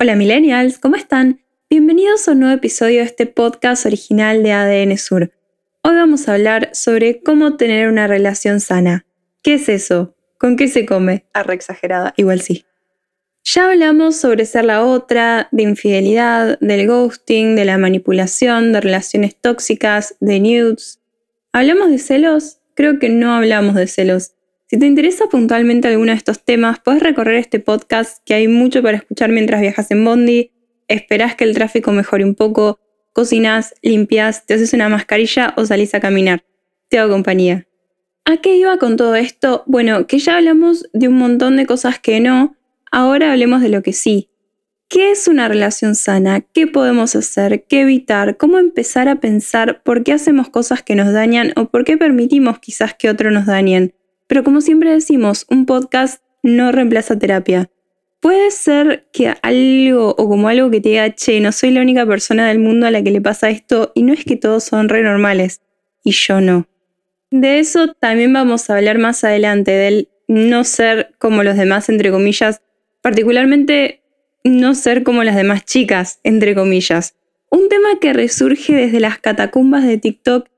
Hola millennials, ¿cómo están? Bienvenidos a un nuevo episodio de este podcast original de ADN Sur. Hoy vamos a hablar sobre cómo tener una relación sana. ¿Qué es eso? ¿Con qué se come? Arre exagerada, igual sí. Ya hablamos sobre ser la otra, de infidelidad, del ghosting, de la manipulación, de relaciones tóxicas, de nudes. ¿Hablamos de celos? Creo que no hablamos de celos. Si te interesa puntualmente alguno de estos temas, puedes recorrer este podcast que hay mucho para escuchar mientras viajas en Bondi, esperás que el tráfico mejore un poco, cocinas, limpias, te haces una mascarilla o salís a caminar. Te hago compañía. ¿A qué iba con todo esto? Bueno, que ya hablamos de un montón de cosas que no, ahora hablemos de lo que sí. ¿Qué es una relación sana? ¿Qué podemos hacer? ¿Qué evitar? ¿Cómo empezar a pensar por qué hacemos cosas que nos dañan o por qué permitimos quizás que otros nos dañen? Pero como siempre decimos, un podcast no reemplaza terapia. Puede ser que algo o como algo que te diga, che, no soy la única persona del mundo a la que le pasa esto y no es que todos son re normales y yo no. De eso también vamos a hablar más adelante, del no ser como los demás, entre comillas, particularmente no ser como las demás chicas, entre comillas. Un tema que resurge desde las catacumbas de TikTok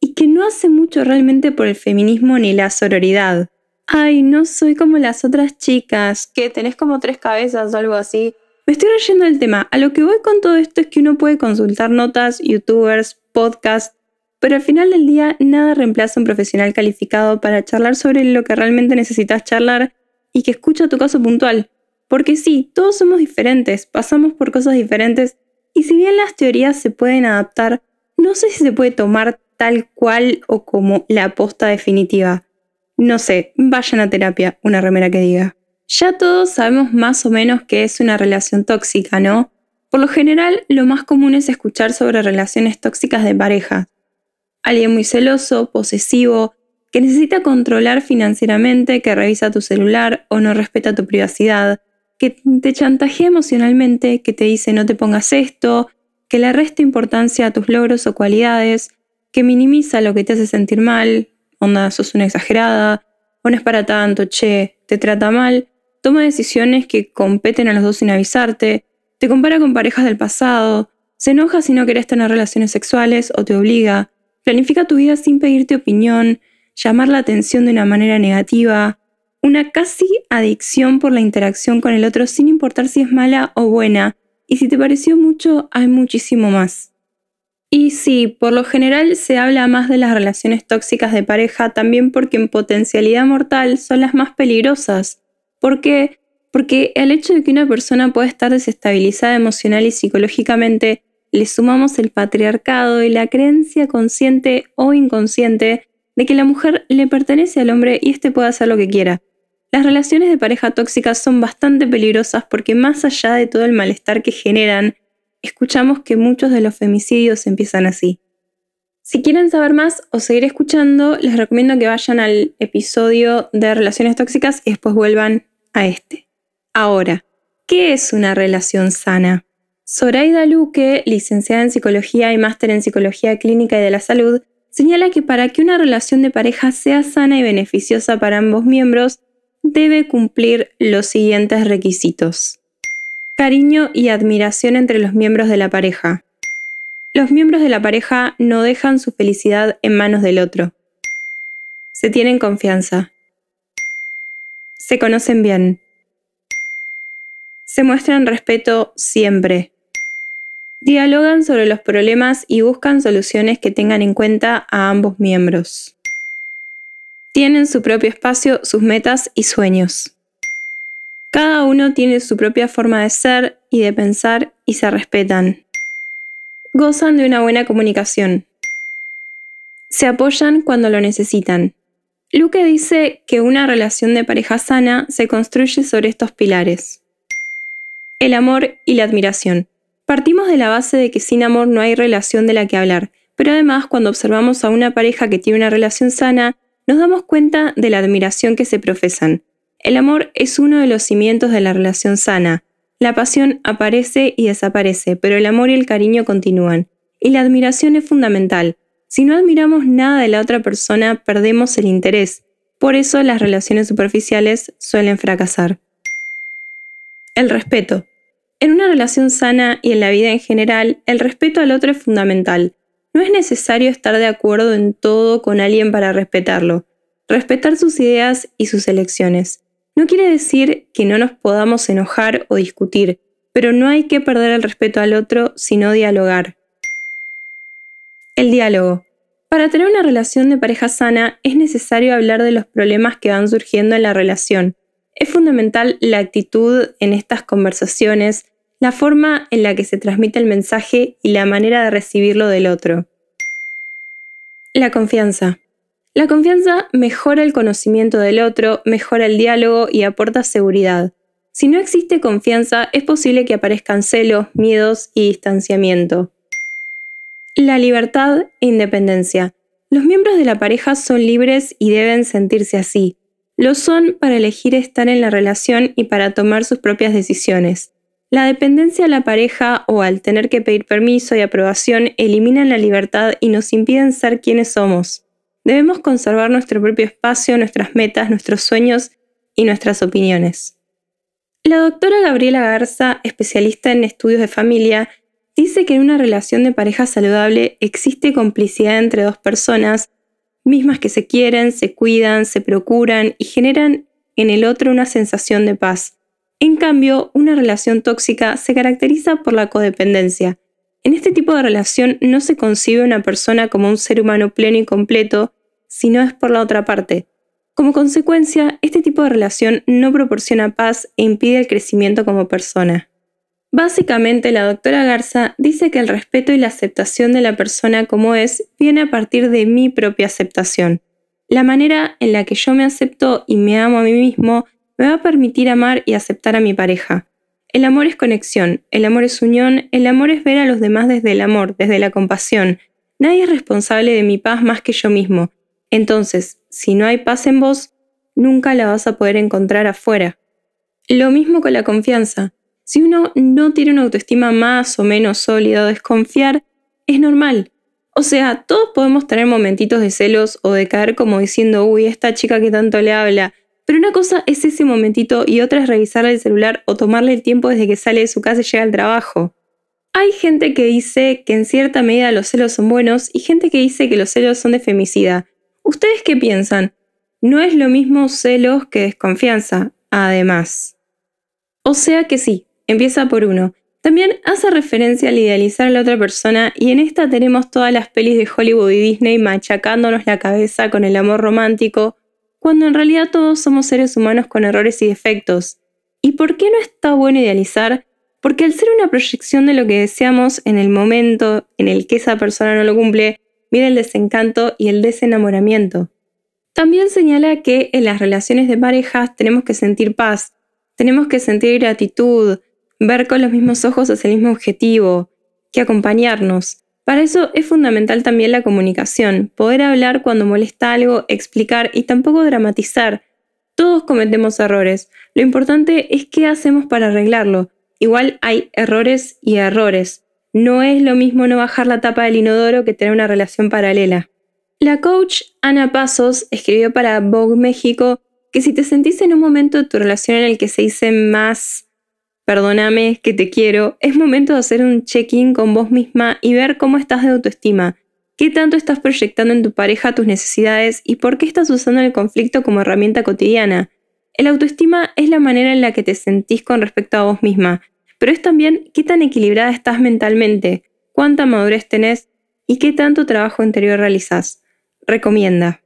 y que no hace mucho realmente por el feminismo ni la sororidad. Ay, no soy como las otras chicas, que tenés como tres cabezas o algo así. Me estoy reyendo del tema. A lo que voy con todo esto es que uno puede consultar notas, youtubers, podcasts, pero al final del día nada reemplaza a un profesional calificado para charlar sobre lo que realmente necesitas charlar y que escucha tu caso puntual. Porque sí, todos somos diferentes, pasamos por cosas diferentes y si bien las teorías se pueden adaptar, no sé si se puede tomar tal cual o como la aposta definitiva. No sé, vayan a terapia, una remera que diga. Ya todos sabemos más o menos qué es una relación tóxica, ¿no? Por lo general, lo más común es escuchar sobre relaciones tóxicas de pareja. Alguien muy celoso, posesivo, que necesita controlar financieramente, que revisa tu celular o no respeta tu privacidad, que te chantajea emocionalmente, que te dice no te pongas esto, que le resta importancia a tus logros o cualidades, que minimiza lo que te hace sentir mal, onda, sos una exagerada, o no es para tanto, che, te trata mal, toma decisiones que competen a los dos sin avisarte, te compara con parejas del pasado, se enoja si no querés tener relaciones sexuales o te obliga, planifica tu vida sin pedirte opinión, llamar la atención de una manera negativa, una casi adicción por la interacción con el otro sin importar si es mala o buena, y si te pareció mucho, hay muchísimo más. Y sí, por lo general se habla más de las relaciones tóxicas de pareja también porque en potencialidad mortal son las más peligrosas. ¿Por qué? Porque el hecho de que una persona pueda estar desestabilizada emocional y psicológicamente le sumamos el patriarcado y la creencia consciente o inconsciente de que la mujer le pertenece al hombre y éste puede hacer lo que quiera. Las relaciones de pareja tóxicas son bastante peligrosas porque más allá de todo el malestar que generan, escuchamos que muchos de los femicidios empiezan así. Si quieren saber más o seguir escuchando, les recomiendo que vayan al episodio de relaciones tóxicas y después vuelvan a este. Ahora, ¿qué es una relación sana? Zoraida Luque, licenciada en psicología y máster en psicología clínica y de la salud, señala que para que una relación de pareja sea sana y beneficiosa para ambos miembros, debe cumplir los siguientes requisitos. Cariño y admiración entre los miembros de la pareja. Los miembros de la pareja no dejan su felicidad en manos del otro. Se tienen confianza. Se conocen bien. Se muestran respeto siempre. Dialogan sobre los problemas y buscan soluciones que tengan en cuenta a ambos miembros. Tienen su propio espacio, sus metas y sueños. Cada uno tiene su propia forma de ser y de pensar y se respetan. Gozan de una buena comunicación. Se apoyan cuando lo necesitan. Luque dice que una relación de pareja sana se construye sobre estos pilares. El amor y la admiración. Partimos de la base de que sin amor no hay relación de la que hablar, pero además cuando observamos a una pareja que tiene una relación sana, nos damos cuenta de la admiración que se profesan. El amor es uno de los cimientos de la relación sana. La pasión aparece y desaparece, pero el amor y el cariño continúan. Y la admiración es fundamental. Si no admiramos nada de la otra persona, perdemos el interés. Por eso las relaciones superficiales suelen fracasar. El respeto. En una relación sana y en la vida en general, el respeto al otro es fundamental. No es necesario estar de acuerdo en todo con alguien para respetarlo. Respetar sus ideas y sus elecciones. No quiere decir que no nos podamos enojar o discutir, pero no hay que perder el respeto al otro, sino dialogar. El diálogo. Para tener una relación de pareja sana es necesario hablar de los problemas que van surgiendo en la relación. Es fundamental la actitud en estas conversaciones, la forma en la que se transmite el mensaje y la manera de recibirlo del otro. La confianza. La confianza mejora el conocimiento del otro, mejora el diálogo y aporta seguridad. Si no existe confianza, es posible que aparezcan celos, miedos y distanciamiento. La libertad e independencia. Los miembros de la pareja son libres y deben sentirse así. Lo son para elegir estar en la relación y para tomar sus propias decisiones. La dependencia a la pareja o al tener que pedir permiso y aprobación eliminan la libertad y nos impiden ser quienes somos. Debemos conservar nuestro propio espacio, nuestras metas, nuestros sueños y nuestras opiniones. La doctora Gabriela Garza, especialista en estudios de familia, dice que en una relación de pareja saludable existe complicidad entre dos personas, mismas que se quieren, se cuidan, se procuran y generan en el otro una sensación de paz. En cambio, una relación tóxica se caracteriza por la codependencia. En este tipo de relación no se concibe una persona como un ser humano pleno y completo, sino es por la otra parte. Como consecuencia, este tipo de relación no proporciona paz e impide el crecimiento como persona. Básicamente, la doctora Garza dice que el respeto y la aceptación de la persona como es viene a partir de mi propia aceptación. La manera en la que yo me acepto y me amo a mí mismo me va a permitir amar y aceptar a mi pareja. El amor es conexión, el amor es unión, el amor es ver a los demás desde el amor, desde la compasión. Nadie es responsable de mi paz más que yo mismo. Entonces, si no hay paz en vos, nunca la vas a poder encontrar afuera. Lo mismo con la confianza. Si uno no tiene una autoestima más o menos sólida o desconfiar, es normal. O sea, todos podemos tener momentitos de celos o de caer como diciendo, uy, esta chica que tanto le habla. Pero una cosa es ese momentito y otra es revisarle el celular o tomarle el tiempo desde que sale de su casa y llega al trabajo. Hay gente que dice que en cierta medida los celos son buenos y gente que dice que los celos son de femicida. ¿Ustedes qué piensan? No es lo mismo celos que desconfianza, además. O sea que sí, Empieza por uno. También hace referencia al idealizar a la otra persona y en esta tenemos todas las pelis de Hollywood y Disney machacándonos la cabeza con el amor romántico, cuando en realidad todos somos seres humanos con errores y defectos. ¿Y por qué no está bueno idealizar? Porque al ser una proyección de lo que deseamos en el momento en el que esa persona no lo cumple, viene el desencanto y el desenamoramiento. También señala que en las relaciones de parejas tenemos que sentir paz, tenemos que sentir gratitud, ver con los mismos ojos hacia el mismo objetivo, que acompañarnos. Para eso es fundamental también la comunicación, poder hablar cuando molesta algo, explicar y tampoco dramatizar. Todos cometemos errores. Lo importante es qué hacemos para arreglarlo. Igual hay errores y errores. No es lo mismo no bajar la tapa del inodoro que tener una relación paralela. La coach Ana Pasos escribió para Vogue México que si te sentís en un momento de tu relación en el que se dice más perdóname, que te quiero, es momento de hacer un check-in con vos misma y ver cómo estás de autoestima, qué tanto estás proyectando en tu pareja tus necesidades y por qué estás usando el conflicto como herramienta cotidiana. El autoestima es la manera en la que te sentís con respecto a vos misma, pero es también qué tan equilibrada estás mentalmente, cuánta madurez tenés y qué tanto trabajo interior realizás. Recomienda.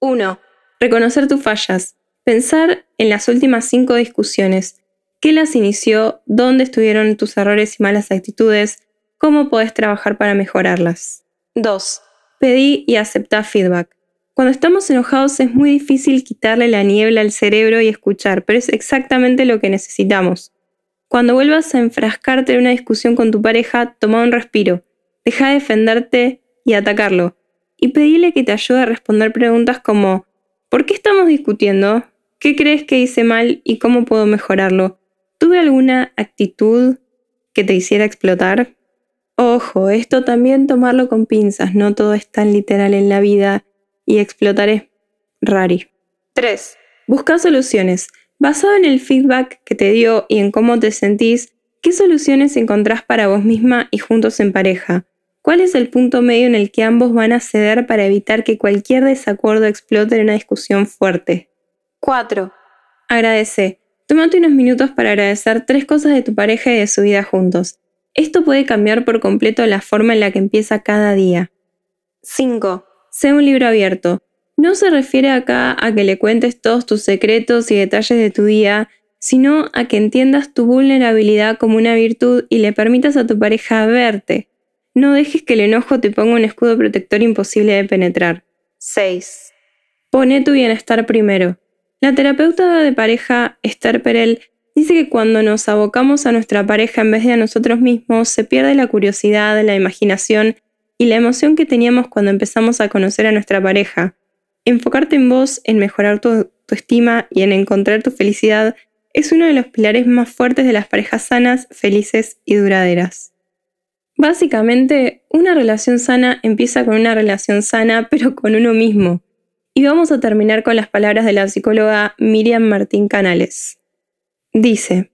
1. Reconocer tus fallas. Pensar en las últimas cinco discusiones qué las inició, dónde estuvieron tus errores y malas actitudes, cómo podés trabajar para mejorarlas. 2. Pedí y aceptá feedback. Cuando estamos enojados es muy difícil quitarle la niebla al cerebro y escuchar, pero es exactamente lo que necesitamos. Cuando vuelvas a enfrascarte en una discusión con tu pareja, toma un respiro, deja de defenderte y atacarlo, y pedile que te ayude a responder preguntas como ¿por qué estamos discutiendo? ¿Qué crees que hice mal y cómo puedo mejorarlo? ¿Tuve alguna actitud que te hiciera explotar? Ojo, esto también tomarlo con pinzas, no todo es tan literal en la vida y explotar es rari. 3. Busca soluciones. Basado en el feedback que te dio y en cómo te sentís, ¿qué soluciones encontrás para vos misma y juntos en pareja? ¿Cuál es el punto medio en el que ambos van a ceder para evitar que cualquier desacuerdo explote en una discusión fuerte? 4. Agradece. Tómate unos minutos para agradecer tres cosas de tu pareja y de su vida juntos. Esto puede cambiar por completo la forma en la que empieza cada día. 5. Sé un libro abierto. No se refiere acá a que le cuentes todos tus secretos y detalles de tu día, sino a que entiendas tu vulnerabilidad como una virtud y le permitas a tu pareja verte. No dejes que el enojo te ponga un escudo protector imposible de penetrar. 6. Pone tu bienestar primero. La terapeuta de pareja Esther Perel dice que cuando nos abocamos a nuestra pareja en vez de a nosotros mismos, se pierde la curiosidad, la imaginación y la emoción que teníamos cuando empezamos a conocer a nuestra pareja. Enfocarte en vos, en mejorar tu, tu estima y en encontrar tu felicidad es uno de los pilares más fuertes de las parejas sanas, felices y duraderas. Básicamente, una relación sana empieza con una relación sana, pero con uno mismo. Y vamos a terminar con las palabras de la psicóloga Miriam Martín Canales. Dice,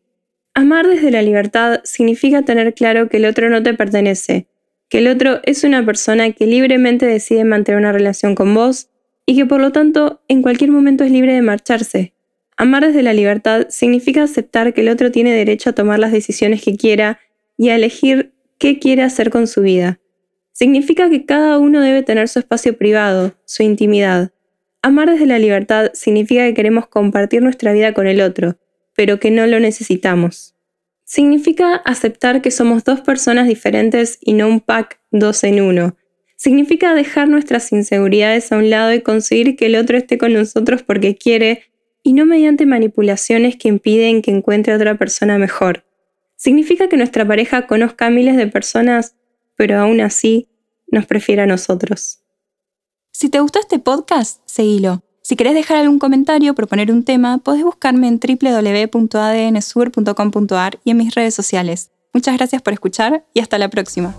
amar desde la libertad significa tener claro que el otro no te pertenece, que el otro es una persona que libremente decide mantener una relación con vos y que por lo tanto en cualquier momento es libre de marcharse. Amar desde la libertad significa aceptar que el otro tiene derecho a tomar las decisiones que quiera y a elegir qué quiere hacer con su vida. Significa que cada uno debe tener su espacio privado, su intimidad. Amar desde la libertad significa que queremos compartir nuestra vida con el otro, pero que no lo necesitamos. Significa aceptar que somos dos personas diferentes y no un pack dos en uno. Significa dejar nuestras inseguridades a un lado y conseguir que el otro esté con nosotros porque quiere y no mediante manipulaciones que impiden que encuentre a otra persona mejor. Significa que nuestra pareja conozca a miles de personas, pero aún así nos prefiere a nosotros. Si te gustó este podcast, seguilo. Si querés dejar algún comentario o proponer un tema, podés buscarme en www.adnsur.com.ar y en mis redes sociales. Muchas gracias por escuchar y hasta la próxima.